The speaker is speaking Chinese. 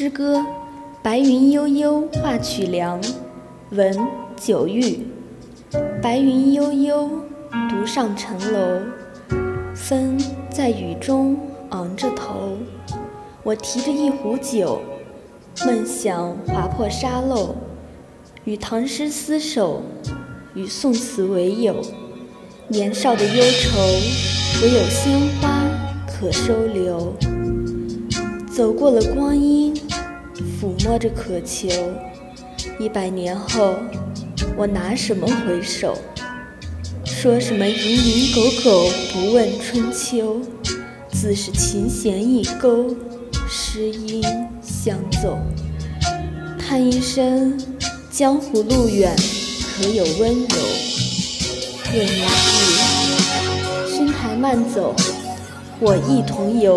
诗歌《白云悠悠画曲梁》文九玉。白云悠悠，独上城楼，风在雨中昂着头。我提着一壶酒，梦想划破沙漏，与唐诗厮守，与宋词为友。年少的忧愁，唯有鲜花可收留。走过了光阴，抚摸着渴求。一百年后，我拿什么回首？说什么蝇营狗苟不问春秋？自是琴弦一勾，诗音相奏。叹一声江湖路远，可有温柔？问一句君台慢走，我亦同游。